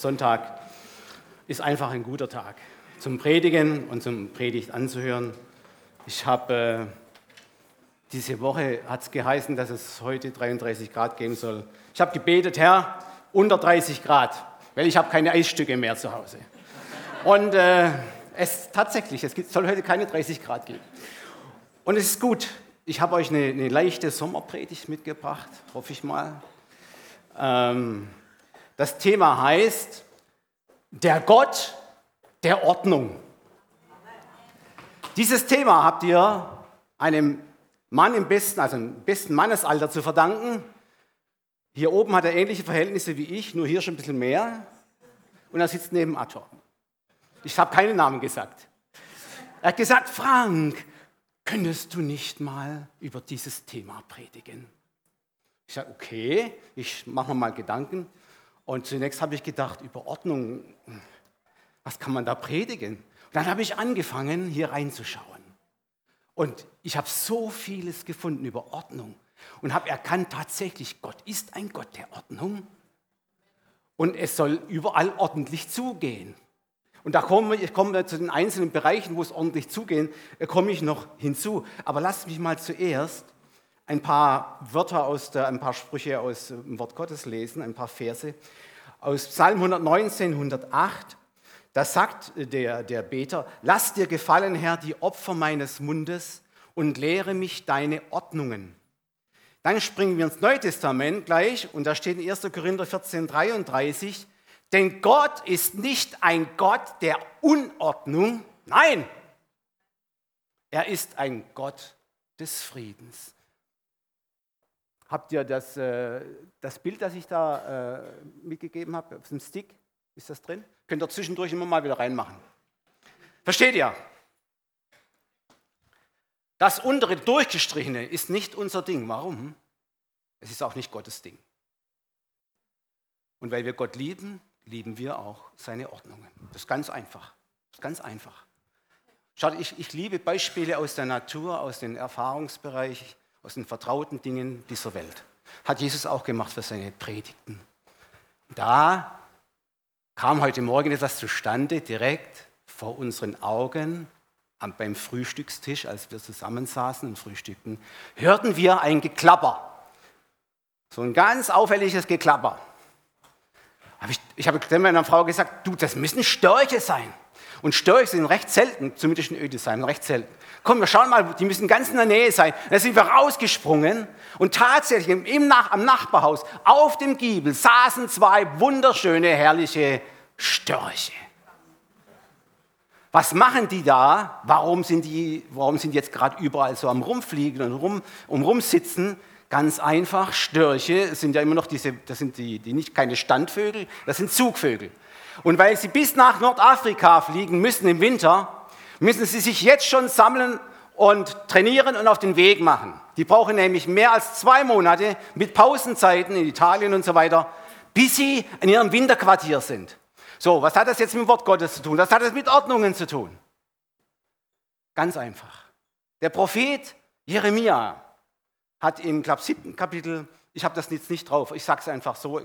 Sonntag ist einfach ein guter Tag zum Predigen und zum Predigt anzuhören. Ich habe äh, diese Woche hat es geheißen, dass es heute 33 Grad geben soll. Ich habe gebetet, Herr, unter 30 Grad, weil ich habe keine Eisstücke mehr zu Hause. Und äh, es tatsächlich, es soll heute keine 30 Grad geben. Und es ist gut. Ich habe euch eine, eine leichte Sommerpredigt mitgebracht, hoffe ich mal. Ähm, das Thema heißt, der Gott der Ordnung. Dieses Thema habt ihr einem Mann im besten, also im besten Mannesalter zu verdanken. Hier oben hat er ähnliche Verhältnisse wie ich, nur hier schon ein bisschen mehr. Und er sitzt neben Ator. Ich habe keinen Namen gesagt. Er hat gesagt, Frank, könntest du nicht mal über dieses Thema predigen? Ich sage, okay, ich mache mir mal Gedanken. Und zunächst habe ich gedacht, über Ordnung, was kann man da predigen? Und dann habe ich angefangen, hier reinzuschauen. Und ich habe so vieles gefunden über Ordnung und habe erkannt, tatsächlich, Gott ist ein Gott der Ordnung. Und es soll überall ordentlich zugehen. Und da komme ich komme zu den einzelnen Bereichen, wo es ordentlich zugehen, äh, komme ich noch hinzu. Aber lasst mich mal zuerst ein paar Wörter aus der, ein paar Sprüche aus dem Wort Gottes lesen, ein paar Verse. Aus Psalm 119, 108, da sagt der, der Beter, lass dir gefallen, Herr, die Opfer meines Mundes und lehre mich deine Ordnungen. Dann springen wir ins Neue Testament gleich und da steht in 1. Korinther 14, 33, denn Gott ist nicht ein Gott der Unordnung, nein, er ist ein Gott des Friedens. Habt ihr das, äh, das Bild, das ich da äh, mitgegeben habe, auf dem Stick? Ist das drin? Könnt ihr zwischendurch immer mal wieder reinmachen. Versteht ihr? Das untere Durchgestrichene ist nicht unser Ding. Warum? Es ist auch nicht Gottes Ding. Und weil wir Gott lieben, lieben wir auch seine Ordnungen. Das ist ganz einfach. Das ist ganz einfach. Schaut, ich, ich liebe Beispiele aus der Natur, aus dem Erfahrungsbereich aus den vertrauten Dingen dieser Welt. Hat Jesus auch gemacht für seine Predigten. Da kam heute Morgen etwas zustande, direkt vor unseren Augen beim Frühstückstisch, als wir zusammensaßen und frühstückten, hörten wir ein Geklapper. So ein ganz auffälliges Geklapper. Ich, ich habe meiner Frau gesagt, du, das müssen Störche sein. Und Störche sind recht selten, zumindest in Ödesheim, recht selten. Komm, wir schauen mal, die müssen ganz in der Nähe sein. Da sind wir rausgesprungen und tatsächlich im Nach am Nachbarhaus auf dem Giebel saßen zwei wunderschöne, herrliche Störche. Was machen die da? Warum sind die, warum sind die jetzt gerade überall so am Rumfliegen und rum, um rumsitzen? Ganz einfach, Störche sind ja immer noch diese, das sind die, die nicht keine Standvögel, das sind Zugvögel. Und weil sie bis nach Nordafrika fliegen müssen im Winter, müssen sie sich jetzt schon sammeln und trainieren und auf den Weg machen. Die brauchen nämlich mehr als zwei Monate mit Pausenzeiten in Italien und so weiter, bis sie in ihrem Winterquartier sind. So, was hat das jetzt mit dem Wort Gottes zu tun? Was hat das mit Ordnungen zu tun? Ganz einfach. Der Prophet Jeremia hat im glaub, siebten Kapitel, ich habe das jetzt nicht drauf, ich sage es einfach so,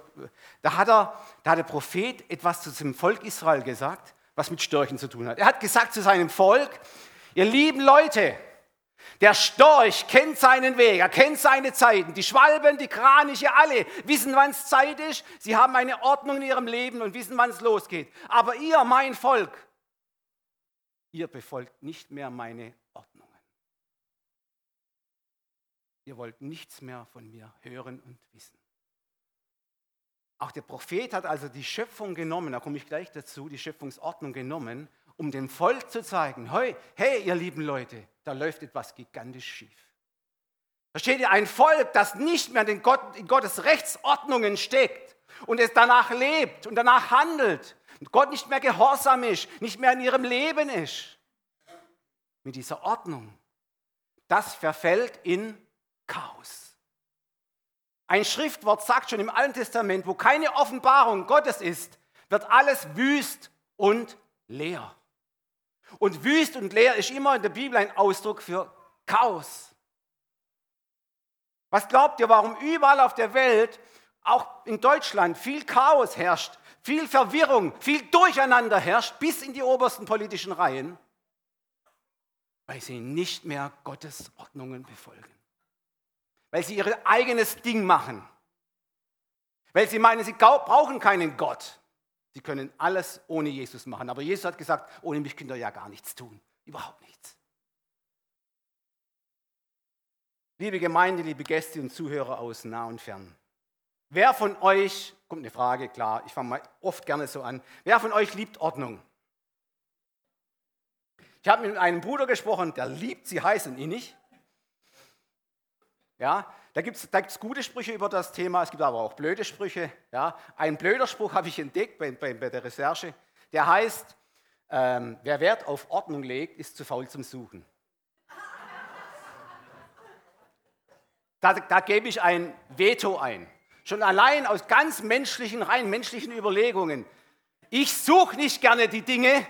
da hat, er, da hat der Prophet etwas zu dem Volk Israel gesagt was mit Störchen zu tun hat. Er hat gesagt zu seinem Volk, ihr lieben Leute, der Storch kennt seinen Weg, er kennt seine Zeiten. Die Schwalben, die Kraniche, alle wissen, wann es Zeit ist. Sie haben eine Ordnung in ihrem Leben und wissen, wann es losgeht. Aber ihr, mein Volk, ihr befolgt nicht mehr meine Ordnungen. Ihr wollt nichts mehr von mir hören und wissen. Auch der Prophet hat also die Schöpfung genommen, da komme ich gleich dazu, die Schöpfungsordnung genommen, um dem Volk zu zeigen, hey, hey, ihr lieben Leute, da läuft etwas gigantisch schief. Versteht ihr, ein Volk, das nicht mehr in, Gott, in Gottes Rechtsordnungen steckt und es danach lebt und danach handelt und Gott nicht mehr gehorsam ist, nicht mehr in ihrem Leben ist, mit dieser Ordnung, das verfällt in Chaos. Ein Schriftwort sagt schon im Alten Testament, wo keine Offenbarung Gottes ist, wird alles wüst und leer. Und wüst und leer ist immer in der Bibel ein Ausdruck für Chaos. Was glaubt ihr, warum überall auf der Welt, auch in Deutschland, viel Chaos herrscht? viel Verwirrung, viel Durcheinander herrscht bis in die obersten politischen Reihen, weil sie nicht mehr Gottes Ordnungen befolgen. Weil sie ihr eigenes Ding machen. Weil sie meinen, sie brauchen keinen Gott. Sie können alles ohne Jesus machen. Aber Jesus hat gesagt, ohne mich könnt ihr ja gar nichts tun. Überhaupt nichts. Liebe Gemeinde, liebe Gäste und Zuhörer aus nah und fern. Wer von euch, kommt eine Frage, klar, ich fange mal oft gerne so an, wer von euch liebt Ordnung? Ich habe mit einem Bruder gesprochen, der liebt sie heiß und innig. Ja, da gibt es da gibt's gute Sprüche über das Thema, es gibt aber auch blöde Sprüche. Ja. Ein blöder Spruch habe ich entdeckt bei, bei, bei der Recherche, der heißt, ähm, wer Wert auf Ordnung legt, ist zu faul zum Suchen. Da, da gebe ich ein Veto ein. Schon allein aus ganz menschlichen, rein menschlichen Überlegungen. Ich suche nicht gerne die Dinge,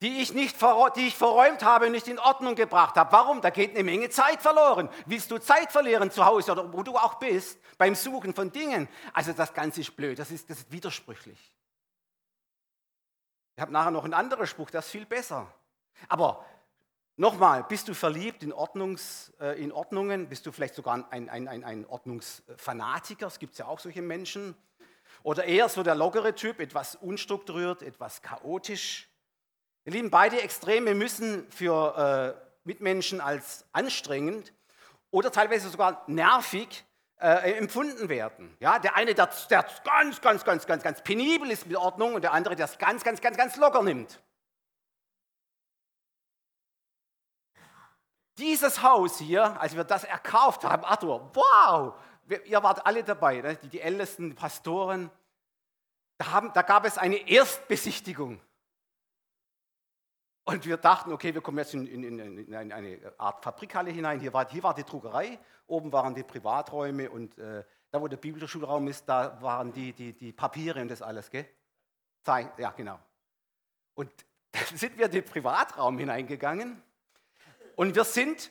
die ich, nicht, die ich verräumt habe und nicht in Ordnung gebracht habe. Warum? Da geht eine Menge Zeit verloren. Willst du Zeit verlieren zu Hause oder wo du auch bist beim Suchen von Dingen? Also das Ganze ist blöd, das ist, das ist widersprüchlich. Ich habe nachher noch einen anderen Spruch, der ist viel besser. Aber Nochmal, bist du verliebt in, Ordnungs, äh, in Ordnungen? Bist du vielleicht sogar ein, ein, ein, ein Ordnungsfanatiker? Es gibt ja auch solche Menschen. Oder eher so der lockere Typ, etwas unstrukturiert, etwas chaotisch. Ihr Lieben, beide Extreme müssen für äh, Mitmenschen als anstrengend oder teilweise sogar nervig äh, empfunden werden. Ja, der eine, der, der ganz, ganz, ganz, ganz, ganz penibel ist mit Ordnung und der andere, der es ganz, ganz, ganz, ganz locker nimmt. Dieses Haus hier, als wir das erkauft haben, Arthur, wow, ihr wart alle dabei, ne? die, die ältesten Pastoren. Da, haben, da gab es eine Erstbesichtigung. Und wir dachten, okay, wir kommen jetzt in, in, in, in eine Art Fabrikhalle hinein. Hier war, hier war, die Druckerei, oben waren die Privaträume und äh, da, wo der Bibelschulraum ist, da waren die, die, die Papiere und das alles, gell? Ja, genau. Und dann sind wir in den Privatraum hineingegangen und wir sind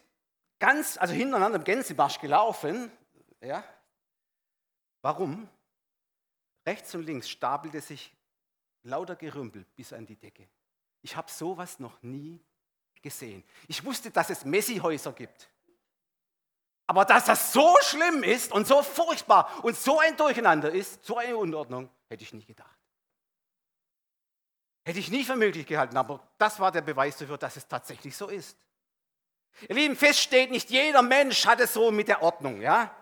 ganz, also hintereinander im Gänsemarsch gelaufen. Ja. Warum? Rechts und links stapelte sich lauter Gerümpel bis an die Decke. Ich habe sowas noch nie gesehen. Ich wusste, dass es Messihäuser gibt. Aber dass das so schlimm ist und so furchtbar und so ein Durcheinander ist, so eine Unordnung, hätte ich nicht gedacht. Hätte ich nie für möglich gehalten, aber das war der Beweis dafür, dass es tatsächlich so ist. Ihr Lieben, feststeht, nicht jeder Mensch hat es so mit der Ordnung. Ja?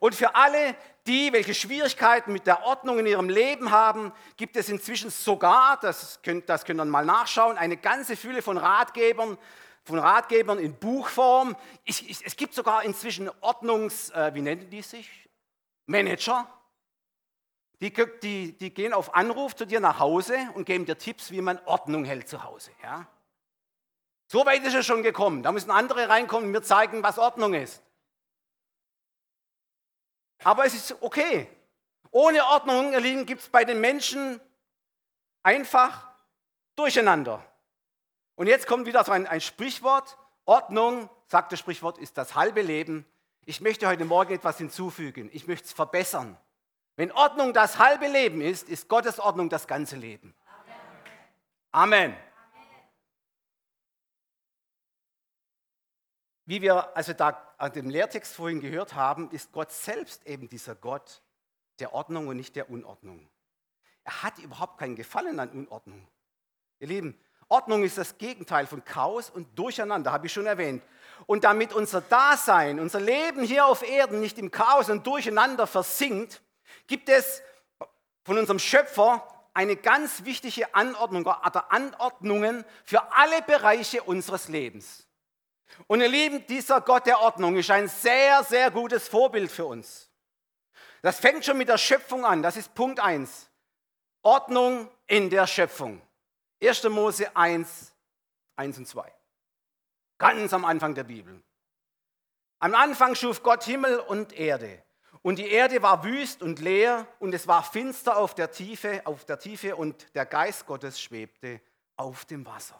Und für alle, die, welche Schwierigkeiten mit der Ordnung in ihrem Leben haben, gibt es inzwischen sogar, das könnt, das könnt ihr mal nachschauen, eine ganze Fülle von Ratgebern, von Ratgebern in Buchform. Ich, ich, es gibt sogar inzwischen Ordnungs, äh, wie nennen die sich? Manager. Die, die, die, gehen auf Anruf zu dir nach Hause und geben dir Tipps, wie man Ordnung hält zu Hause. Ja? So weit ist es schon gekommen. Da müssen andere reinkommen und mir zeigen, was Ordnung ist. Aber es ist okay. Ohne Ordnung, ihr Lieben, gibt es bei den Menschen einfach Durcheinander. Und jetzt kommt wieder so ein, ein Sprichwort. Ordnung, sagt das Sprichwort, ist das halbe Leben. Ich möchte heute Morgen etwas hinzufügen. Ich möchte es verbessern. Wenn Ordnung das halbe Leben ist, ist Gottes Ordnung das ganze Leben. Amen. Amen. Wie wir also da an dem Lehrtext vorhin gehört haben, ist Gott selbst eben dieser Gott der Ordnung und nicht der Unordnung. Er hat überhaupt keinen Gefallen an Unordnung. Ihr Lieben, Ordnung ist das Gegenteil von Chaos und Durcheinander, habe ich schon erwähnt. Und damit unser Dasein, unser Leben hier auf Erden nicht im Chaos und Durcheinander versinkt, gibt es von unserem Schöpfer eine ganz wichtige Anordnung oder Anordnungen für alle Bereiche unseres Lebens. Und ihr Lieben, dieser Gott der Ordnung ist ein sehr, sehr gutes Vorbild für uns. Das fängt schon mit der Schöpfung an. Das ist Punkt 1. Ordnung in der Schöpfung. 1. Mose 1, 1 und 2. Ganz am Anfang der Bibel. Am Anfang schuf Gott Himmel und Erde. Und die Erde war wüst und leer und es war finster auf der Tiefe, auf der Tiefe und der Geist Gottes schwebte auf dem Wasser.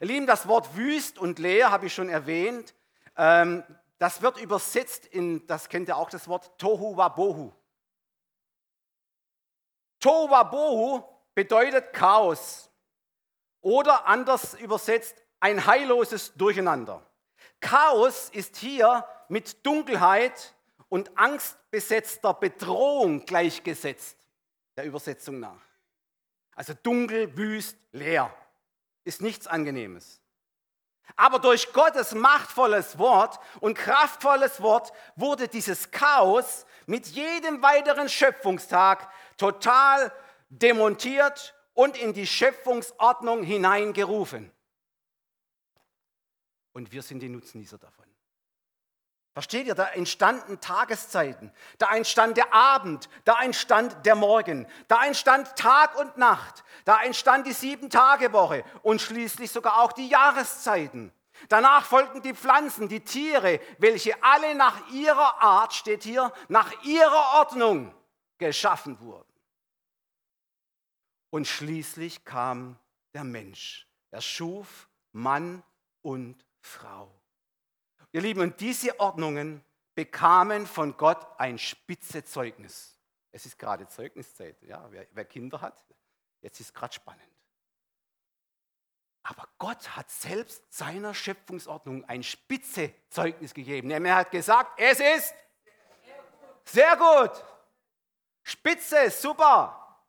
Ihr Lieben, das Wort wüst und leer habe ich schon erwähnt. Ähm, das wird übersetzt in, das kennt ihr auch, das Wort Tohu Wabohu. Tohuwabohu bedeutet Chaos oder anders übersetzt ein heilloses Durcheinander. Chaos ist hier mit Dunkelheit und angstbesetzter Bedrohung gleichgesetzt, der Übersetzung nach. Also dunkel, wüst, leer. Ist nichts Angenehmes. Aber durch Gottes machtvolles Wort und kraftvolles Wort wurde dieses Chaos mit jedem weiteren Schöpfungstag total demontiert und in die Schöpfungsordnung hineingerufen. Und wir sind die Nutznießer davon. Versteht ihr, da entstanden Tageszeiten, da entstand der Abend, da entstand der Morgen, da entstand Tag und Nacht, da entstand die Sieben-Tage-Woche und schließlich sogar auch die Jahreszeiten. Danach folgten die Pflanzen, die Tiere, welche alle nach ihrer Art, steht hier, nach ihrer Ordnung geschaffen wurden. Und schließlich kam der Mensch. Er schuf Mann und Frau. Ihr Lieben, und diese Ordnungen bekamen von Gott ein spitze Zeugnis. Es ist gerade Zeugniszeit, ja, wer, wer Kinder hat, jetzt ist gerade spannend. Aber Gott hat selbst seiner Schöpfungsordnung ein spitze Zeugnis gegeben. Er hat gesagt, es ist sehr gut. Spitze, super.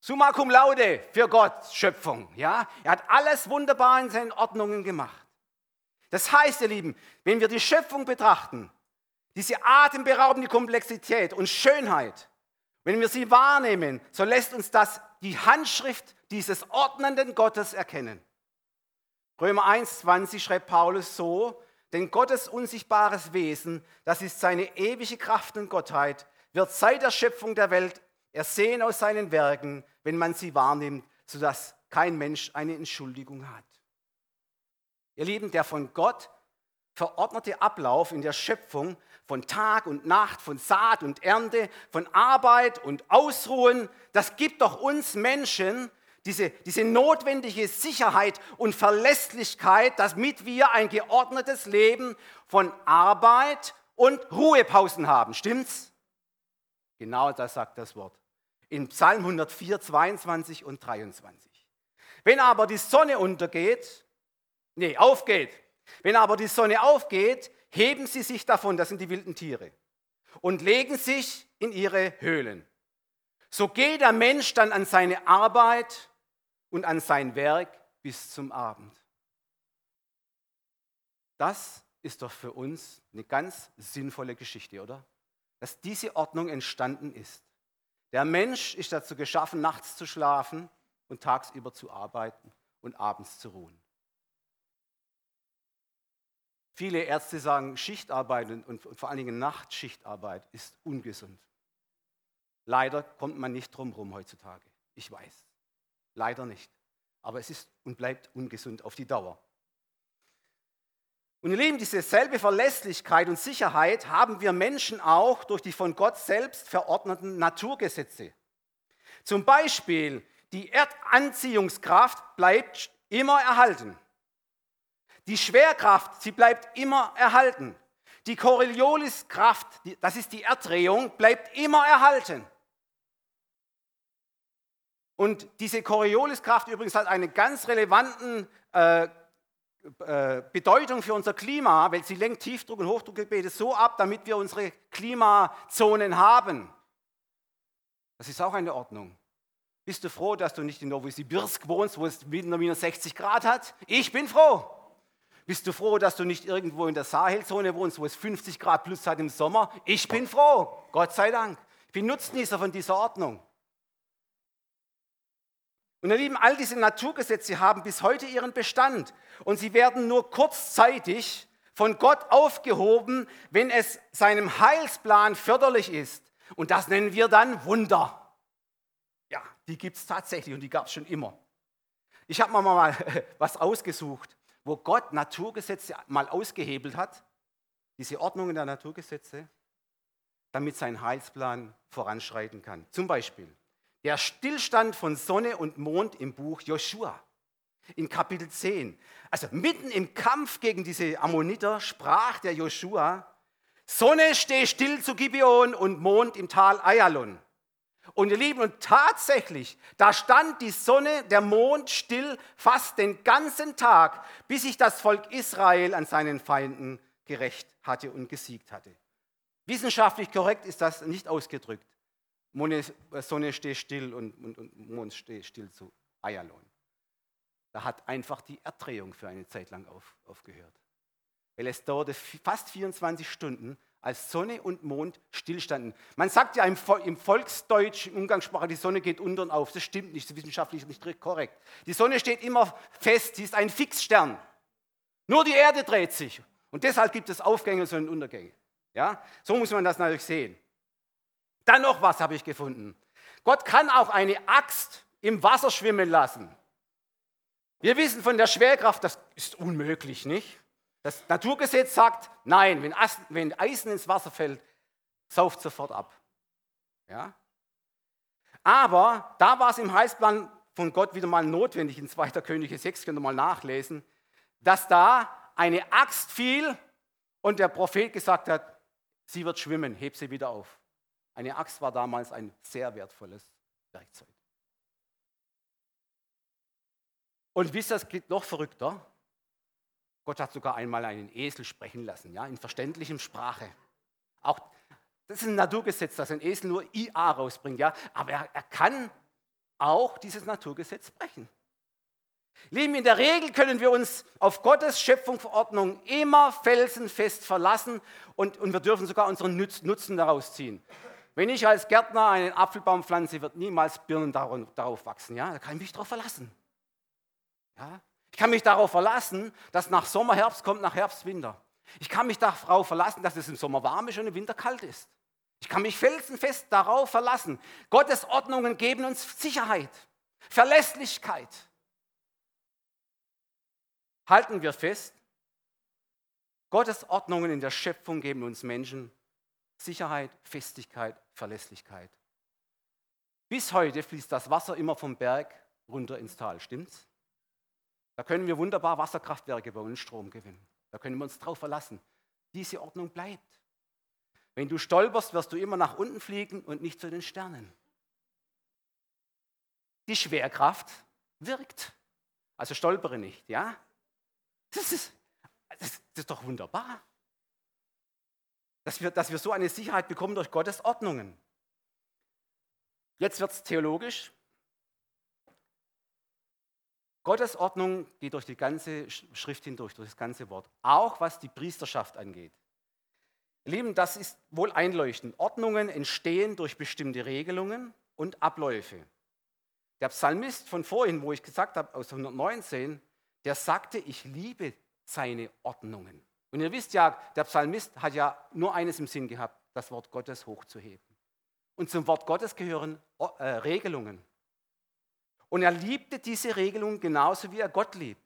Summa cum laude für Gott, Schöpfung. Ja? Er hat alles wunderbar in seinen Ordnungen gemacht. Das heißt, ihr Lieben, wenn wir die Schöpfung betrachten, diese atemberaubende Komplexität und Schönheit, wenn wir sie wahrnehmen, so lässt uns das die Handschrift dieses ordnenden Gottes erkennen. Römer 1,20 schreibt Paulus so, denn Gottes unsichtbares Wesen, das ist seine ewige Kraft und Gottheit, wird seit der Schöpfung der Welt ersehen aus seinen Werken, wenn man sie wahrnimmt, sodass kein Mensch eine Entschuldigung hat. Ihr Lieben, der von Gott verordnete Ablauf in der Schöpfung von Tag und Nacht, von Saat und Ernte, von Arbeit und Ausruhen, das gibt doch uns Menschen diese, diese notwendige Sicherheit und Verlässlichkeit, damit wir ein geordnetes Leben von Arbeit und Ruhepausen haben. Stimmt's? Genau das sagt das Wort. In Psalm 104, 22 und 23. Wenn aber die Sonne untergeht Nee, aufgeht. Wenn aber die Sonne aufgeht, heben sie sich davon, das sind die wilden Tiere, und legen sich in ihre Höhlen. So geht der Mensch dann an seine Arbeit und an sein Werk bis zum Abend. Das ist doch für uns eine ganz sinnvolle Geschichte, oder? Dass diese Ordnung entstanden ist. Der Mensch ist dazu geschaffen, nachts zu schlafen und tagsüber zu arbeiten und abends zu ruhen. Viele Ärzte sagen, Schichtarbeit und vor allen Dingen Nachtschichtarbeit ist ungesund. Leider kommt man nicht drum herum heutzutage. Ich weiß. Leider nicht. Aber es ist und bleibt ungesund auf die Dauer. Und ihr Lieben, diese selbe Verlässlichkeit und Sicherheit haben wir Menschen auch durch die von Gott selbst verordneten Naturgesetze. Zum Beispiel die Erdanziehungskraft bleibt immer erhalten. Die Schwerkraft, sie bleibt immer erhalten. Die Corioliskraft, das ist die Erddrehung, bleibt immer erhalten. Und diese Corioliskraft übrigens hat eine ganz relevante äh, äh, Bedeutung für unser Klima, weil sie lenkt Tiefdruck- und Hochdruckgebiete so ab, damit wir unsere Klimazonen haben. Das ist auch eine Ordnung. Bist du froh, dass du nicht in Novosibirsk wohnst, wo es minus 60 Grad hat? Ich bin froh. Bist du froh, dass du nicht irgendwo in der Sahelzone wohnst, wo es 50 Grad plus hat im Sommer? Ich bin froh, Gott sei Dank. Ich bin Nutznießer von dieser Ordnung. Und ihr Lieben, all diese Naturgesetze haben bis heute ihren Bestand und sie werden nur kurzzeitig von Gott aufgehoben, wenn es seinem Heilsplan förderlich ist. Und das nennen wir dann Wunder. Ja, die gibt es tatsächlich und die gab es schon immer. Ich habe mir mal was ausgesucht wo Gott Naturgesetze mal ausgehebelt hat, diese Ordnungen der Naturgesetze, damit sein Heilsplan voranschreiten kann. Zum Beispiel der Stillstand von Sonne und Mond im Buch Joshua in Kapitel 10. Also mitten im Kampf gegen diese Ammoniter sprach der Joshua, Sonne steh still zu Gibeon und Mond im Tal Ayalon. Und ihr Lieben, und tatsächlich, da stand die Sonne, der Mond still fast den ganzen Tag, bis sich das Volk Israel an seinen Feinden gerecht hatte und gesiegt hatte. Wissenschaftlich korrekt ist das nicht ausgedrückt. Sonne steht still und, Mond steht still zu Ayalon. Da hat einfach die Erdrehung für eine Zeit lang auf, aufgehört. Weil es dauerte fast 24 Stunden, als Sonne und Mond stillstanden. Man sagt ja im, im Volksdeutsch, im Umgangssprache, die Sonne geht unter und auf. Das stimmt nicht, das ist wissenschaftlich nicht korrekt. Die Sonne steht immer fest, sie ist ein Fixstern. Nur die Erde dreht sich. Und deshalb gibt es Aufgänge und Untergänge. Ja? So muss man das natürlich sehen. Dann noch was habe ich gefunden. Gott kann auch eine Axt im Wasser schwimmen lassen. Wir wissen von der Schwerkraft, das ist unmöglich, nicht? Das Naturgesetz sagt, nein, wenn Eisen ins Wasser fällt, sauft sofort ab. Ja? Aber da war es im Heilsplan von Gott wieder mal notwendig, in 2. Könige 6 könnt ihr mal nachlesen, dass da eine Axt fiel und der Prophet gesagt hat, sie wird schwimmen, heb sie wieder auf. Eine Axt war damals ein sehr wertvolles Werkzeug. Und wisst ihr, das geht noch verrückter. Gott hat sogar einmal einen Esel sprechen lassen, ja, in verständlichem Sprache. Auch das ist ein Naturgesetz, dass ein Esel nur IA rausbringt, ja, aber er, er kann auch dieses Naturgesetz brechen. Lieben, in der Regel können wir uns auf Gottes Schöpfungsverordnung immer felsenfest verlassen und, und wir dürfen sogar unseren Nutzen daraus ziehen. Wenn ich als Gärtner einen Apfelbaum pflanze, wird niemals Birnen darauf wachsen. Ja? Da kann ich mich darauf verlassen. Ja? Ich kann mich darauf verlassen, dass nach Sommer Herbst kommt, nach Herbst Winter. Ich kann mich darauf verlassen, dass es im Sommer warm ist und im Winter kalt ist. Ich kann mich felsenfest darauf verlassen. Gottes Ordnungen geben uns Sicherheit, Verlässlichkeit. Halten wir fest, Gottes Ordnungen in der Schöpfung geben uns Menschen Sicherheit, Festigkeit, Verlässlichkeit. Bis heute fließt das Wasser immer vom Berg runter ins Tal, stimmt's? Da können wir wunderbar Wasserkraftwerke bauen und Strom gewinnen. Da können wir uns drauf verlassen. Diese Ordnung bleibt. Wenn du stolperst, wirst du immer nach unten fliegen und nicht zu den Sternen. Die Schwerkraft wirkt. Also stolpere nicht, ja? Das ist, das, ist doch wunderbar. Dass wir, dass wir so eine Sicherheit bekommen durch Gottes Ordnungen. Jetzt wird es theologisch. Gottes Ordnung geht durch die ganze Schrift hindurch, durch das ganze Wort, auch was die Priesterschaft angeht. Lieben, das ist wohl einleuchtend. Ordnungen entstehen durch bestimmte Regelungen und Abläufe. Der Psalmist von vorhin, wo ich gesagt habe, aus 119, der sagte, ich liebe seine Ordnungen. Und ihr wisst ja, der Psalmist hat ja nur eines im Sinn gehabt, das Wort Gottes hochzuheben. Und zum Wort Gottes gehören äh, Regelungen. Und er liebte diese Regelung genauso, wie er Gott liebt.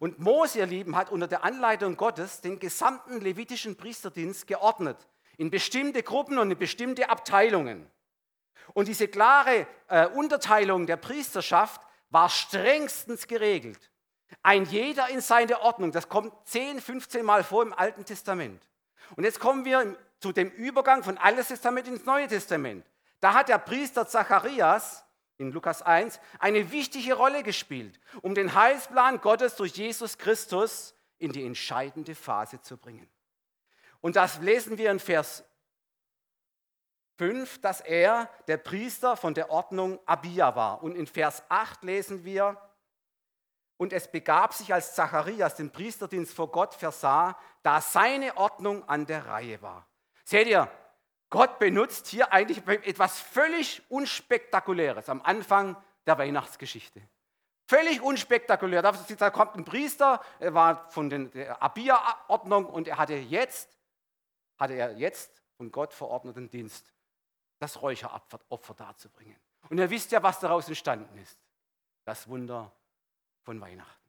Und Mose, ihr Lieben, hat unter der Anleitung Gottes den gesamten levitischen Priesterdienst geordnet in bestimmte Gruppen und in bestimmte Abteilungen. Und diese klare äh, Unterteilung der Priesterschaft war strengstens geregelt. Ein jeder in seine Ordnung. Das kommt 10, 15 Mal vor im Alten Testament. Und jetzt kommen wir zu dem Übergang von Altes Testament ins Neue Testament. Da hat der Priester Zacharias in Lukas 1 eine wichtige Rolle gespielt, um den Heilsplan Gottes durch Jesus Christus in die entscheidende Phase zu bringen. Und das lesen wir in Vers 5, dass er der Priester von der Ordnung Abia war. Und in Vers 8 lesen wir, und es begab sich, als Zacharias den Priesterdienst vor Gott versah, da seine Ordnung an der Reihe war. Seht ihr, Gott benutzt hier eigentlich etwas völlig Unspektakuläres am Anfang der Weihnachtsgeschichte. Völlig unspektakulär. Da kommt ein Priester, er war von der Abia-Ordnung und er hatte jetzt, hatte er jetzt von Gott verordneten Dienst, das Räucheropfer darzubringen. Und ihr wisst ja, was daraus entstanden ist. Das Wunder von Weihnachten.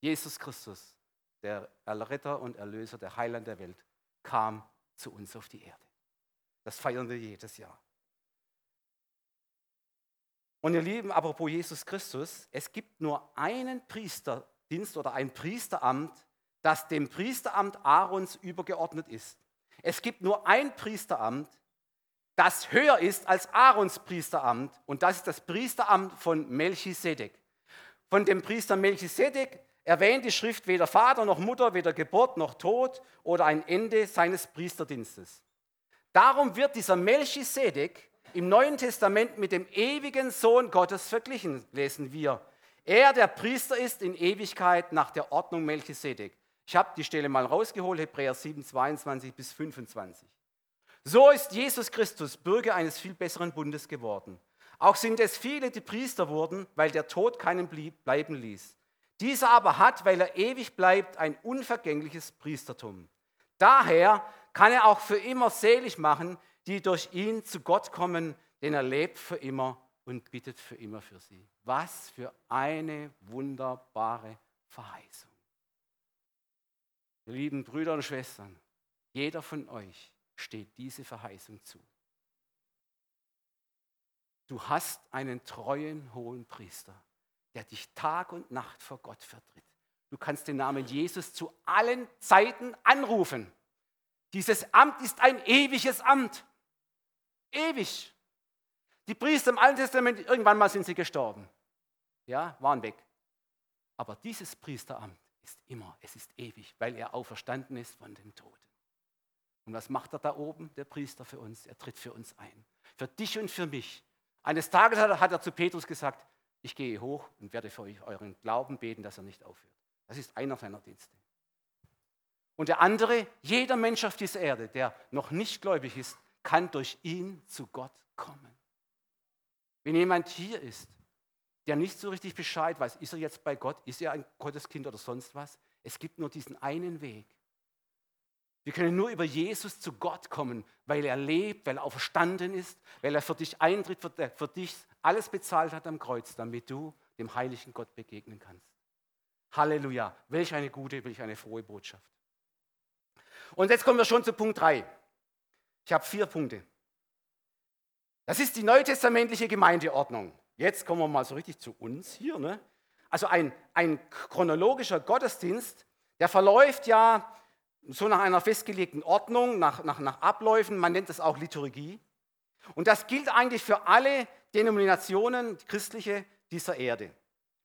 Jesus Christus, der Erretter und Erlöser, der Heiland der Welt, kam zu uns auf die Erde. Das feiern wir jedes Jahr. Und ihr Lieben, apropos Jesus Christus, es gibt nur einen Priesterdienst oder ein Priesteramt, das dem Priesteramt Aarons übergeordnet ist. Es gibt nur ein Priesteramt, das höher ist als Aarons Priesteramt. Und das ist das Priesteramt von Melchisedek. Von dem Priester Melchisedek erwähnt die Schrift weder Vater noch Mutter, weder Geburt noch Tod oder ein Ende seines Priesterdienstes. Darum wird dieser Melchisedek im Neuen Testament mit dem ewigen Sohn Gottes verglichen, lesen wir. Er, der Priester ist in Ewigkeit nach der Ordnung Melchisedek. Ich habe die Stelle mal rausgeholt, Hebräer 7, 22 bis 25. So ist Jesus Christus Bürger eines viel besseren Bundes geworden. Auch sind es viele, die Priester wurden, weil der Tod keinen bleiben ließ. Dieser aber hat, weil er ewig bleibt, ein unvergängliches Priestertum. Daher kann er auch für immer selig machen, die durch ihn zu Gott kommen, denn er lebt für immer und bittet für immer für sie. Was für eine wunderbare Verheißung. Lieben Brüder und Schwestern, jeder von euch steht diese Verheißung zu. Du hast einen treuen hohen Priester, der dich Tag und Nacht vor Gott vertritt. Du kannst den Namen Jesus zu allen Zeiten anrufen. Dieses Amt ist ein ewiges Amt. Ewig. Die Priester im Alten Testament, irgendwann mal sind sie gestorben. Ja, waren weg. Aber dieses Priesteramt ist immer, es ist ewig, weil er auferstanden ist von den Toten. Und was macht er da oben, der Priester für uns? Er tritt für uns ein. Für dich und für mich. Eines Tages hat er zu Petrus gesagt, ich gehe hoch und werde für euch euren Glauben beten, dass er nicht aufhört. Das ist einer seiner Dienste. Und der andere, jeder Mensch auf dieser Erde, der noch nicht gläubig ist, kann durch ihn zu Gott kommen. Wenn jemand hier ist, der nicht so richtig Bescheid weiß, ist er jetzt bei Gott, ist er ein Gotteskind oder sonst was, es gibt nur diesen einen Weg. Wir können nur über Jesus zu Gott kommen, weil er lebt, weil er auferstanden ist, weil er für dich eintritt, für dich alles bezahlt hat am Kreuz, damit du dem heiligen Gott begegnen kannst. Halleluja. Welch eine gute, welch eine frohe Botschaft. Und jetzt kommen wir schon zu Punkt 3. Ich habe vier Punkte. Das ist die neutestamentliche Gemeindeordnung. Jetzt kommen wir mal so richtig zu uns hier. Ne? Also ein, ein chronologischer Gottesdienst, der verläuft ja so nach einer festgelegten Ordnung, nach, nach, nach Abläufen, man nennt das auch Liturgie. Und das gilt eigentlich für alle Denominationen, christliche dieser Erde,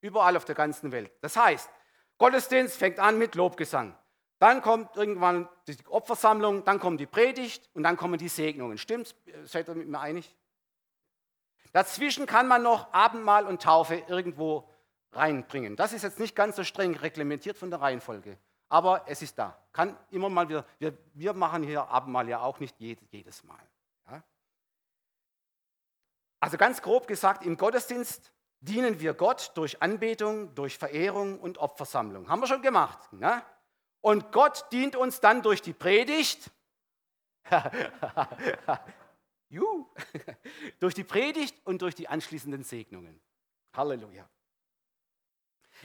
überall auf der ganzen Welt. Das heißt, Gottesdienst fängt an mit Lobgesang. Dann kommt irgendwann die Opfersammlung, dann kommt die Predigt und dann kommen die Segnungen. Stimmt's? Seid ihr mit mir einig? Dazwischen kann man noch Abendmahl und Taufe irgendwo reinbringen. Das ist jetzt nicht ganz so streng reglementiert von der Reihenfolge aber es ist da. Kann immer mal wieder, wir, wir machen hier Abendmahl ja auch nicht jedes Mal. Ja? Also ganz grob gesagt, im Gottesdienst dienen wir Gott durch Anbetung, durch Verehrung und Opfersammlung. Haben wir schon gemacht. Ne? Und Gott dient uns dann durch die Predigt. Durch die Predigt und durch die anschließenden Segnungen. Halleluja.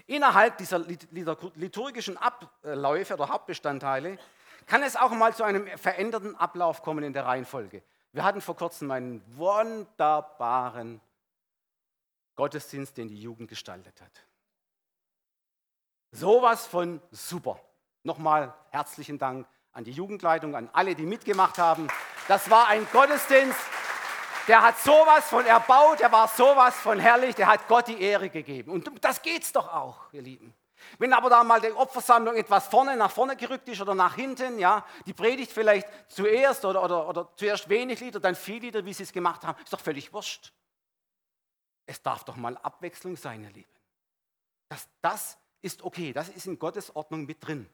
Innerhalb dieser liturgischen Abläufe oder Hauptbestandteile kann es auch mal zu einem veränderten Ablauf kommen in der Reihenfolge. Wir hatten vor kurzem einen wunderbaren Gottesdienst, den die Jugend gestaltet hat. Sowas von super. Nochmal herzlichen Dank an die Jugendleitung, an alle, die mitgemacht haben. Das war ein Gottesdienst, der hat sowas von erbaut, der war sowas von herrlich, der hat Gott die Ehre gegeben. Und das geht's doch auch, ihr Lieben. Wenn aber da mal die Opfersammlung etwas vorne nach vorne gerückt ist oder nach hinten, ja, die Predigt vielleicht zuerst oder, oder, oder zuerst wenig Lieder, dann viel Lieder, wie sie es gemacht haben, ist doch völlig wurscht. Es darf doch mal Abwechslung sein, ihr Lieben. Das, das ist okay, das ist in Gottes Ordnung mit drin.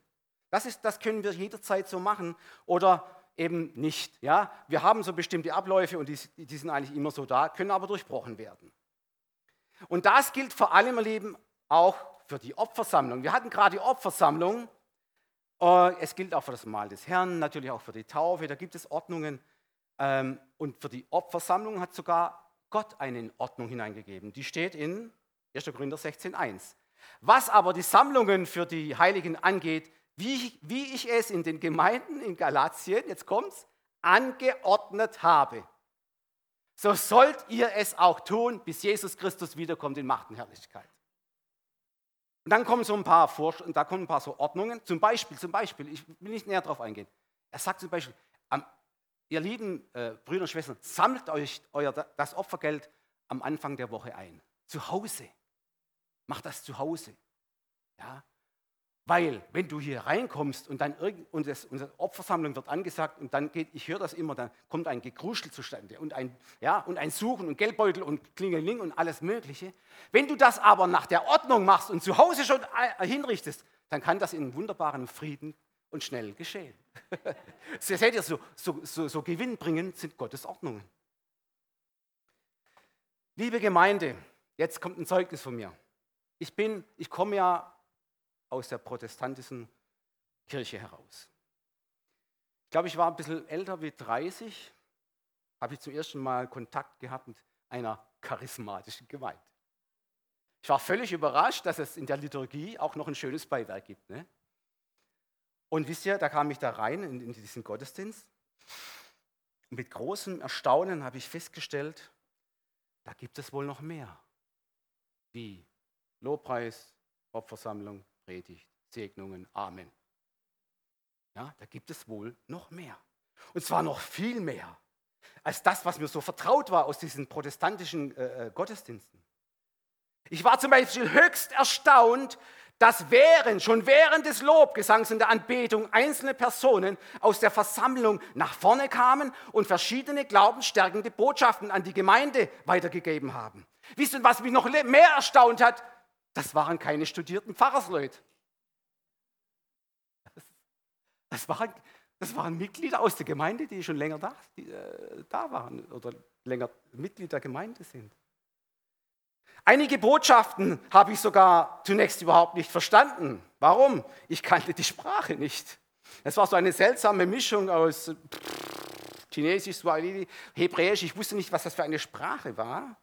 Das, ist, das können wir jederzeit so machen. Oder eben nicht. Ja? Wir haben so bestimmte Abläufe und die, die sind eigentlich immer so da, können aber durchbrochen werden. Und das gilt vor allem, ihr Lieben, auch für die Opfersammlung. Wir hatten gerade die Opfersammlung. Äh, es gilt auch für das Mahl des Herrn, natürlich auch für die Taufe. Da gibt es Ordnungen. Ähm, und für die Opfersammlung hat sogar Gott eine Ordnung hineingegeben. Die steht in 1. Korinther 16,1. Was aber die Sammlungen für die Heiligen angeht, wie, wie ich es in den Gemeinden in Galatien, jetzt kommt's, angeordnet habe. So sollt ihr es auch tun, bis Jesus Christus wiederkommt in Macht und Herrlichkeit. Und dann kommen so ein paar Vor und da kommen ein paar so Ordnungen. Zum Beispiel, zum Beispiel, ich will nicht näher darauf eingehen. Er sagt zum Beispiel, ihr lieben äh, Brüder und Schwestern, sammelt euch euer, das Opfergeld am Anfang der Woche ein. Zu Hause. Macht das zu Hause. Ja? Weil, wenn du hier reinkommst und dann irgend, und das, unsere Opfersammlung wird angesagt und dann geht, ich höre das immer, dann kommt ein Gekruschel zustande und ein, ja, und ein Suchen und Geldbeutel und Klingeling und alles Mögliche. Wenn du das aber nach der Ordnung machst und zu Hause schon äh, hinrichtest, dann kann das in wunderbaren Frieden und schnell geschehen. seht ihr, so, so, so, so gewinnbringend sind Gottes Ordnungen. Liebe Gemeinde, jetzt kommt ein Zeugnis von mir. Ich bin, ich komme ja aus der protestantischen Kirche heraus. Ich glaube, ich war ein bisschen älter wie 30, habe ich zum ersten Mal Kontakt gehabt mit einer charismatischen Gemeinde. Ich war völlig überrascht, dass es in der Liturgie auch noch ein schönes Beiwerk gibt. Ne? Und wisst ihr, da kam ich da rein in, in diesen Gottesdienst. Und mit großem Erstaunen habe ich festgestellt, da gibt es wohl noch mehr. Wie Lobpreis, Opfersammlung, Predigt, Segnungen, Amen. Ja, da gibt es wohl noch mehr. Und zwar noch viel mehr als das, was mir so vertraut war aus diesen protestantischen äh, äh Gottesdiensten. Ich war zum Beispiel höchst erstaunt, dass während, schon während des Lobgesangs und der Anbetung einzelne Personen aus der Versammlung nach vorne kamen und verschiedene glaubensstärkende Botschaften an die Gemeinde weitergegeben haben. Wisst ihr, was mich noch mehr erstaunt hat? Das waren keine studierten Pfarrersleute. Das waren, das waren Mitglieder aus der Gemeinde, die schon länger da, die, äh, da waren oder länger Mitglied der Gemeinde sind. Einige Botschaften habe ich sogar zunächst überhaupt nicht verstanden. Warum? Ich kannte die Sprache nicht. Es war so eine seltsame Mischung aus Chinesisch, Swahili, Hebräisch. Ich wusste nicht, was das für eine Sprache war.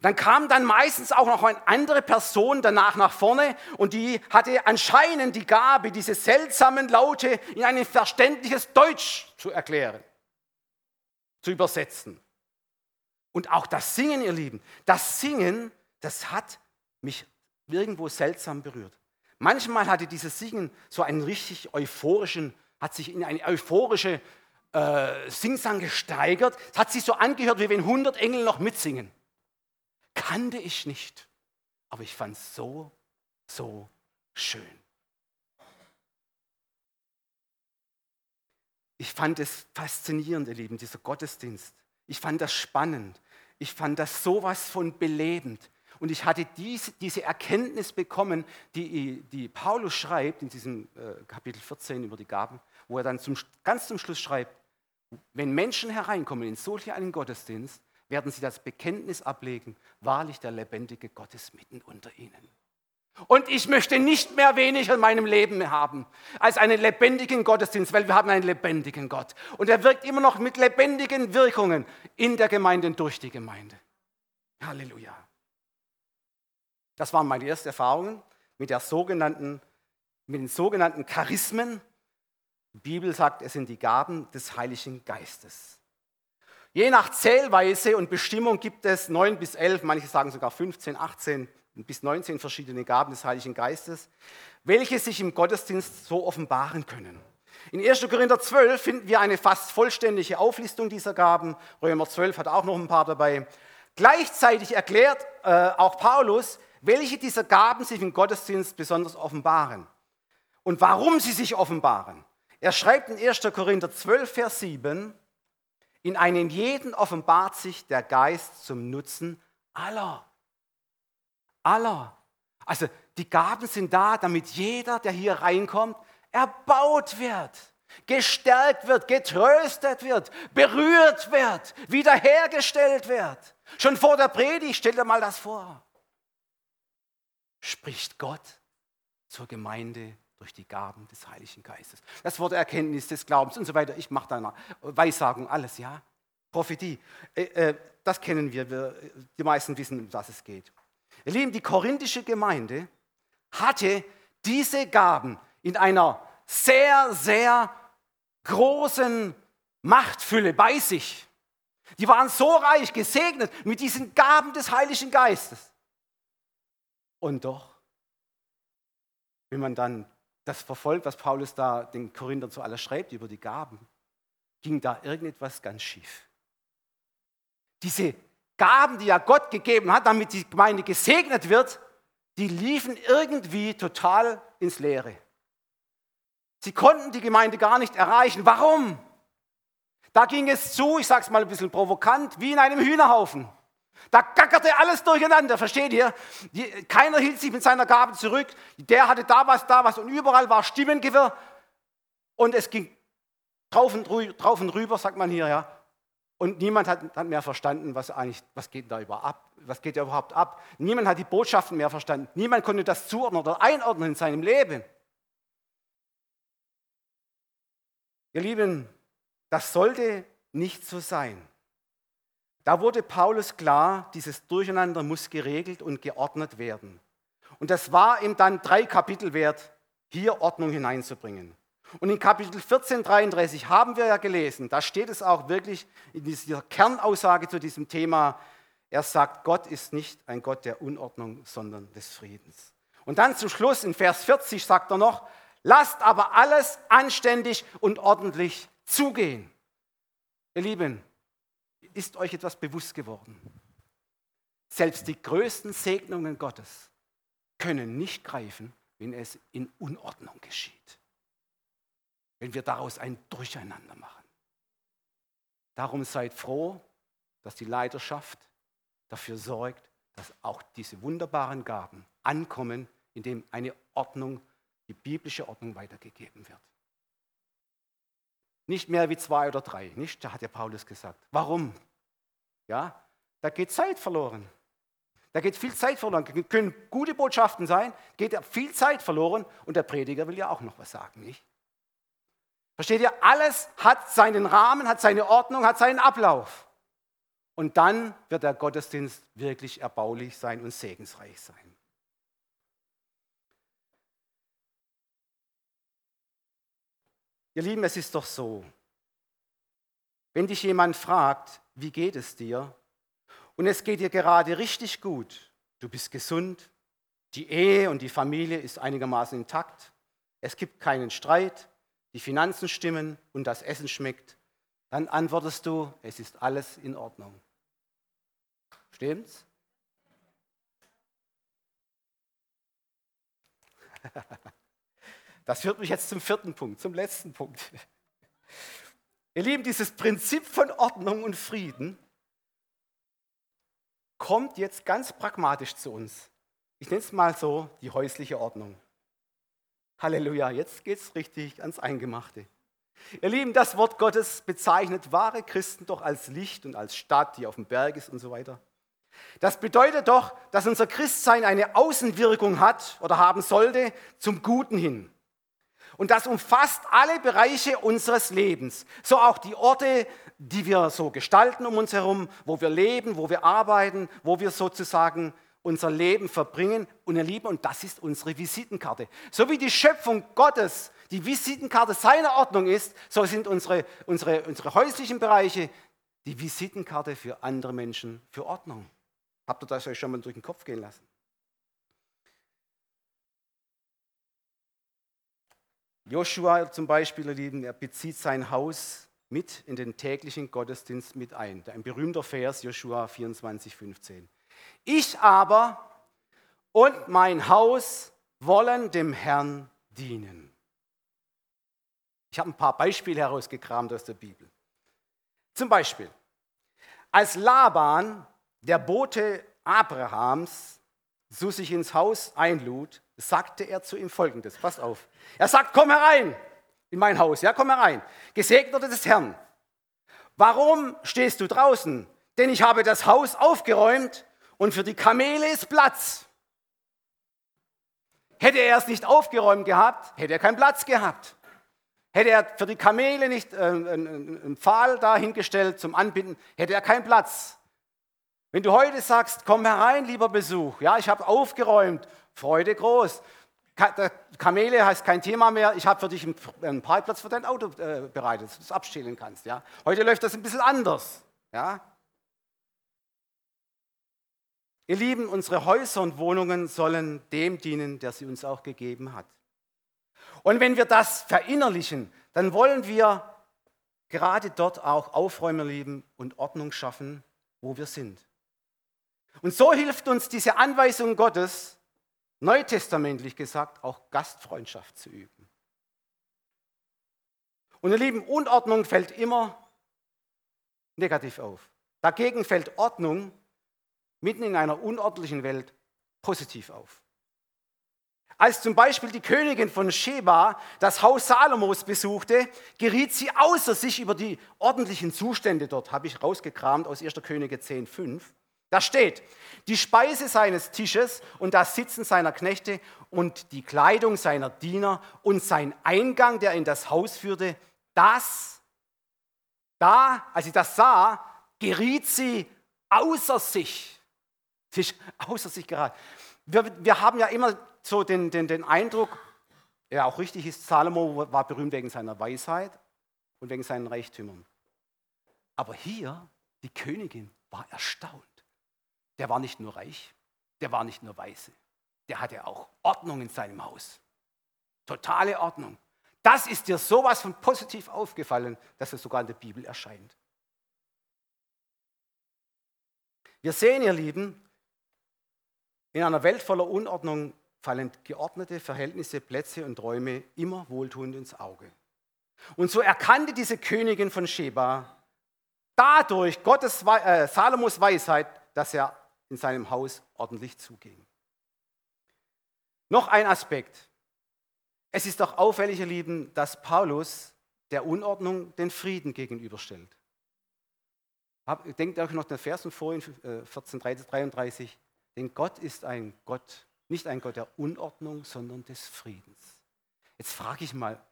Dann kam dann meistens auch noch eine andere Person danach nach vorne und die hatte anscheinend die Gabe, diese seltsamen Laute in ein verständliches Deutsch zu erklären, zu übersetzen. Und auch das Singen, ihr Lieben, das Singen, das hat mich irgendwo seltsam berührt. Manchmal hatte dieses Singen so einen richtig euphorischen, hat sich in eine euphorische äh, Singsang gesteigert. Es hat sich so angehört, wie wenn 100 Engel noch mitsingen. Kannte ich nicht, aber ich fand es so, so schön. Ich fand es faszinierend, ihr Lieben, dieser Gottesdienst. Ich fand das spannend. Ich fand das sowas von belebend. Und ich hatte diese, diese Erkenntnis bekommen, die, die Paulus schreibt in diesem äh, Kapitel 14 über die Gaben, wo er dann zum, ganz zum Schluss schreibt, wenn Menschen hereinkommen in solch einen Gottesdienst, werden sie das Bekenntnis ablegen, wahrlich der lebendige Gott ist mitten unter ihnen. Und ich möchte nicht mehr wenig in meinem Leben haben als einen lebendigen Gottesdienst, weil wir haben einen lebendigen Gott. Und er wirkt immer noch mit lebendigen Wirkungen in der Gemeinde und durch die Gemeinde. Halleluja. Das waren meine ersten Erfahrungen mit, der sogenannten, mit den sogenannten Charismen. Die Bibel sagt, es sind die Gaben des Heiligen Geistes. Je nach Zählweise und Bestimmung gibt es neun bis elf, manche sagen sogar 15, 18 bis 19 verschiedene Gaben des Heiligen Geistes, welche sich im Gottesdienst so offenbaren können. In 1. Korinther 12 finden wir eine fast vollständige Auflistung dieser Gaben. Römer 12 hat auch noch ein paar dabei. Gleichzeitig erklärt äh, auch Paulus, welche dieser Gaben sich im Gottesdienst besonders offenbaren und warum sie sich offenbaren. Er schreibt in 1. Korinther 12, Vers 7, in einem jeden offenbart sich der Geist zum Nutzen aller aller. Also die Gaben sind da, damit jeder, der hier reinkommt, erbaut wird, gestärkt wird, getröstet wird, berührt wird, wiederhergestellt wird. Schon vor der Predigt, stell dir mal das vor. Spricht Gott zur Gemeinde durch die Gaben des Heiligen Geistes. Das Wort Erkenntnis des Glaubens und so weiter. Ich mache da Weissagung, alles, ja. Prophetie, äh, äh, das kennen wir. Die meisten wissen, um was es geht. Ihr Lieben, die korinthische Gemeinde hatte diese Gaben in einer sehr, sehr großen Machtfülle bei sich. Die waren so reich gesegnet mit diesen Gaben des Heiligen Geistes. Und doch, wenn man dann das verfolgt, was Paulus da den Korinthern so alles schreibt über die Gaben, ging da irgendetwas ganz schief. Diese Gaben, die ja Gott gegeben hat, damit die Gemeinde gesegnet wird, die liefen irgendwie total ins Leere. Sie konnten die Gemeinde gar nicht erreichen. Warum? Da ging es zu, ich sage es mal ein bisschen provokant, wie in einem Hühnerhaufen. Da gackerte alles durcheinander, versteht ihr? Keiner hielt sich mit seiner Gabe zurück. Der hatte da was, da was und überall war Stimmengewirr. Und es ging drauf und, drauf und rüber, sagt man hier, ja. Und niemand hat, hat, mehr verstanden, was eigentlich, was geht da über ab, was geht da überhaupt ab. Niemand hat die Botschaften mehr verstanden. Niemand konnte das zuordnen oder einordnen in seinem Leben. Ihr Lieben, das sollte nicht so sein. Da wurde Paulus klar, dieses Durcheinander muss geregelt und geordnet werden. Und das war ihm dann drei Kapitel wert, hier Ordnung hineinzubringen. Und in Kapitel 14, 33 haben wir ja gelesen, da steht es auch wirklich in dieser Kernaussage zu diesem Thema, er sagt, Gott ist nicht ein Gott der Unordnung, sondern des Friedens. Und dann zum Schluss in Vers 40 sagt er noch, lasst aber alles anständig und ordentlich zugehen. Ihr Lieben, ist euch etwas bewusst geworden? Selbst die größten Segnungen Gottes können nicht greifen, wenn es in Unordnung geschieht. Wenn wir daraus ein Durcheinander machen. Darum seid froh, dass die Leiterschaft dafür sorgt, dass auch diese wunderbaren Gaben ankommen, indem eine Ordnung, die biblische Ordnung weitergegeben wird. Nicht mehr wie zwei oder drei, nicht? Da hat ja Paulus gesagt. Warum? Ja, da geht Zeit verloren. Da geht viel Zeit verloren. Können gute Botschaften sein, geht viel Zeit verloren und der Prediger will ja auch noch was sagen, nicht? Versteht ihr? Alles hat seinen Rahmen, hat seine Ordnung, hat seinen Ablauf. Und dann wird der Gottesdienst wirklich erbaulich sein und segensreich sein. Ihr Lieben, es ist doch so, wenn dich jemand fragt, wie geht es dir? Und es geht dir gerade richtig gut, du bist gesund, die Ehe und die Familie ist einigermaßen intakt, es gibt keinen Streit, die Finanzen stimmen und das Essen schmeckt, dann antwortest du, es ist alles in Ordnung. Stimmt's? Das führt mich jetzt zum vierten Punkt, zum letzten Punkt. Ihr Lieben, dieses Prinzip von Ordnung und Frieden kommt jetzt ganz pragmatisch zu uns. Ich nenne es mal so die häusliche Ordnung. Halleluja, jetzt geht es richtig ans Eingemachte. Ihr Lieben, das Wort Gottes bezeichnet wahre Christen doch als Licht und als Stadt, die auf dem Berg ist und so weiter. Das bedeutet doch, dass unser Christsein eine Außenwirkung hat oder haben sollte zum Guten hin. Und das umfasst alle Bereiche unseres Lebens. So auch die Orte, die wir so gestalten um uns herum, wo wir leben, wo wir arbeiten, wo wir sozusagen unser Leben verbringen. Und ihr Lieben, und das ist unsere Visitenkarte. So wie die Schöpfung Gottes die Visitenkarte seiner Ordnung ist, so sind unsere, unsere, unsere häuslichen Bereiche die Visitenkarte für andere Menschen für Ordnung. Habt ihr das euch schon mal durch den Kopf gehen lassen? Joshua zum Beispiel, ihr Lieben, er bezieht sein Haus mit in den täglichen Gottesdienst mit ein. Ein berühmter Vers, Joshua 24, 15. Ich aber und mein Haus wollen dem Herrn dienen. Ich habe ein paar Beispiele herausgekramt aus der Bibel. Zum Beispiel, als Laban, der Bote Abrahams, so sich ins Haus einlud, sagte er zu ihm folgendes: Pass auf. Er sagt: Komm herein in mein Haus, ja, komm herein. Gesegneter des Herrn. Warum stehst du draußen? Denn ich habe das Haus aufgeräumt und für die Kamele ist Platz. Hätte er es nicht aufgeräumt gehabt, hätte er keinen Platz gehabt. Hätte er für die Kamele nicht äh, einen Pfahl dahingestellt zum Anbinden, hätte er keinen Platz. Wenn du heute sagst, komm herein, lieber Besuch, ja, ich habe aufgeräumt Freude groß. Kamele heißt kein Thema mehr. Ich habe für dich einen Parkplatz für dein Auto äh, bereitet, dass du es abstellen kannst. Ja? Heute läuft das ein bisschen anders. Ja? Ihr Lieben, unsere Häuser und Wohnungen sollen dem dienen, der sie uns auch gegeben hat. Und wenn wir das verinnerlichen, dann wollen wir gerade dort auch Aufräumer lieben und Ordnung schaffen, wo wir sind. Und so hilft uns diese Anweisung Gottes, neutestamentlich gesagt, auch Gastfreundschaft zu üben. Und ihr Lieben, Unordnung fällt immer negativ auf. Dagegen fällt Ordnung mitten in einer unordentlichen Welt positiv auf. Als zum Beispiel die Königin von Sheba das Haus Salomos besuchte, geriet sie außer sich über die ordentlichen Zustände dort, habe ich rausgekramt aus 1. Könige 10,5. Da steht, die Speise seines Tisches und das Sitzen seiner Knechte und die Kleidung seiner Diener und sein Eingang, der in das Haus führte, das, da, als sie das sah, geriet sie außer sich. Sie ist außer sich geraten. Wir, wir haben ja immer so den, den, den Eindruck, ja auch richtig ist, Salomo war berühmt wegen seiner Weisheit und wegen seinen Reichtümern. Aber hier, die Königin war erstaunt. Der war nicht nur reich, der war nicht nur weise, der hatte auch Ordnung in seinem Haus. Totale Ordnung. Das ist dir sowas von positiv aufgefallen, dass es sogar in der Bibel erscheint. Wir sehen, ihr Lieben, in einer Welt voller Unordnung fallen geordnete Verhältnisse, Plätze und Räume immer wohltuend ins Auge. Und so erkannte diese Königin von Sheba dadurch Gottes, äh, Salomos Weisheit, dass er in seinem Haus ordentlich zuging. Noch ein Aspekt. Es ist doch auffällig, ihr Lieben, dass Paulus der Unordnung den Frieden gegenüberstellt. Denkt euch noch den Vers vorhin, 14, 33. Denn Gott ist ein Gott, nicht ein Gott der Unordnung, sondern des Friedens. Jetzt frage ich mal,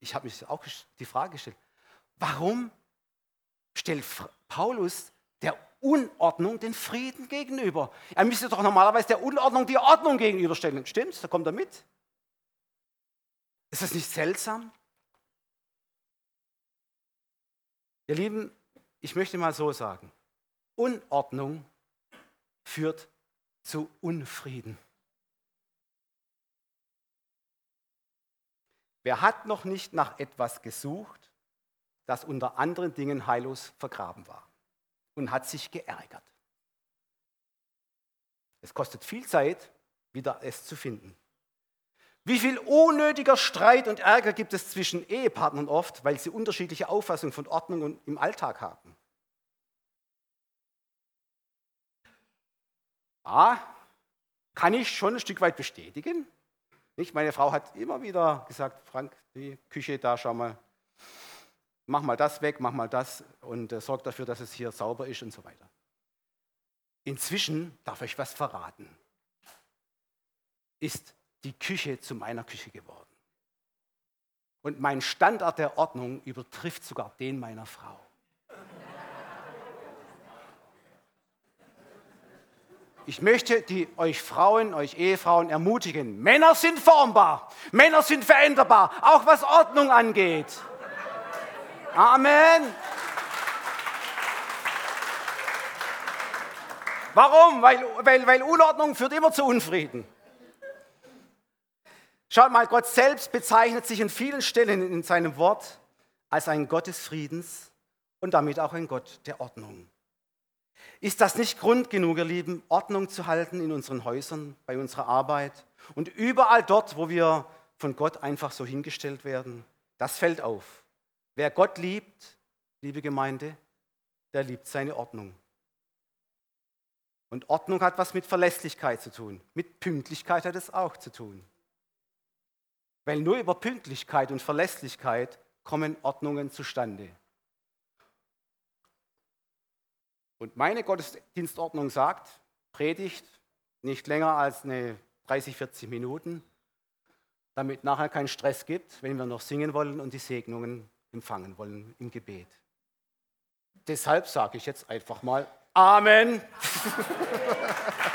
ich habe mich auch die Frage gestellt, warum stellt Paulus der Unordnung den Frieden gegenüber? Er müsste doch normalerweise der Unordnung die Ordnung gegenüberstellen. Stimmt's? Da kommt er mit. Ist das nicht seltsam? Ihr Lieben, ich möchte mal so sagen, Unordnung führt zu Unfrieden. Wer hat noch nicht nach etwas gesucht, das unter anderen Dingen heillos vergraben war und hat sich geärgert? Es kostet viel Zeit, wieder es zu finden. Wie viel unnötiger Streit und Ärger gibt es zwischen Ehepartnern oft, weil sie unterschiedliche Auffassungen von Ordnung im Alltag haben? Ah, kann ich schon ein Stück weit bestätigen. Nicht? Meine Frau hat immer wieder gesagt, Frank, die Küche da, schau mal, mach mal das weg, mach mal das und äh, sorg dafür, dass es hier sauber ist und so weiter. Inzwischen darf ich was verraten. Ist die Küche zu meiner Küche geworden. Und mein Standard der Ordnung übertrifft sogar den meiner Frau. Ich möchte die, euch Frauen, euch Ehefrauen ermutigen. Männer sind formbar. Männer sind veränderbar. Auch was Ordnung angeht. Amen. Warum? Weil, weil, weil Unordnung führt immer zu Unfrieden. Schaut mal, Gott selbst bezeichnet sich an vielen Stellen in seinem Wort als ein Gott des Friedens und damit auch ein Gott der Ordnung. Ist das nicht Grund genug, ihr Lieben, Ordnung zu halten in unseren Häusern, bei unserer Arbeit und überall dort, wo wir von Gott einfach so hingestellt werden? Das fällt auf. Wer Gott liebt, liebe Gemeinde, der liebt seine Ordnung. Und Ordnung hat was mit Verlässlichkeit zu tun. Mit Pünktlichkeit hat es auch zu tun. Weil nur über Pünktlichkeit und Verlässlichkeit kommen Ordnungen zustande. Und meine Gottesdienstordnung sagt, Predigt nicht länger als eine 30, 40 Minuten, damit nachher keinen Stress gibt, wenn wir noch singen wollen und die Segnungen empfangen wollen im Gebet. Deshalb sage ich jetzt einfach mal Amen.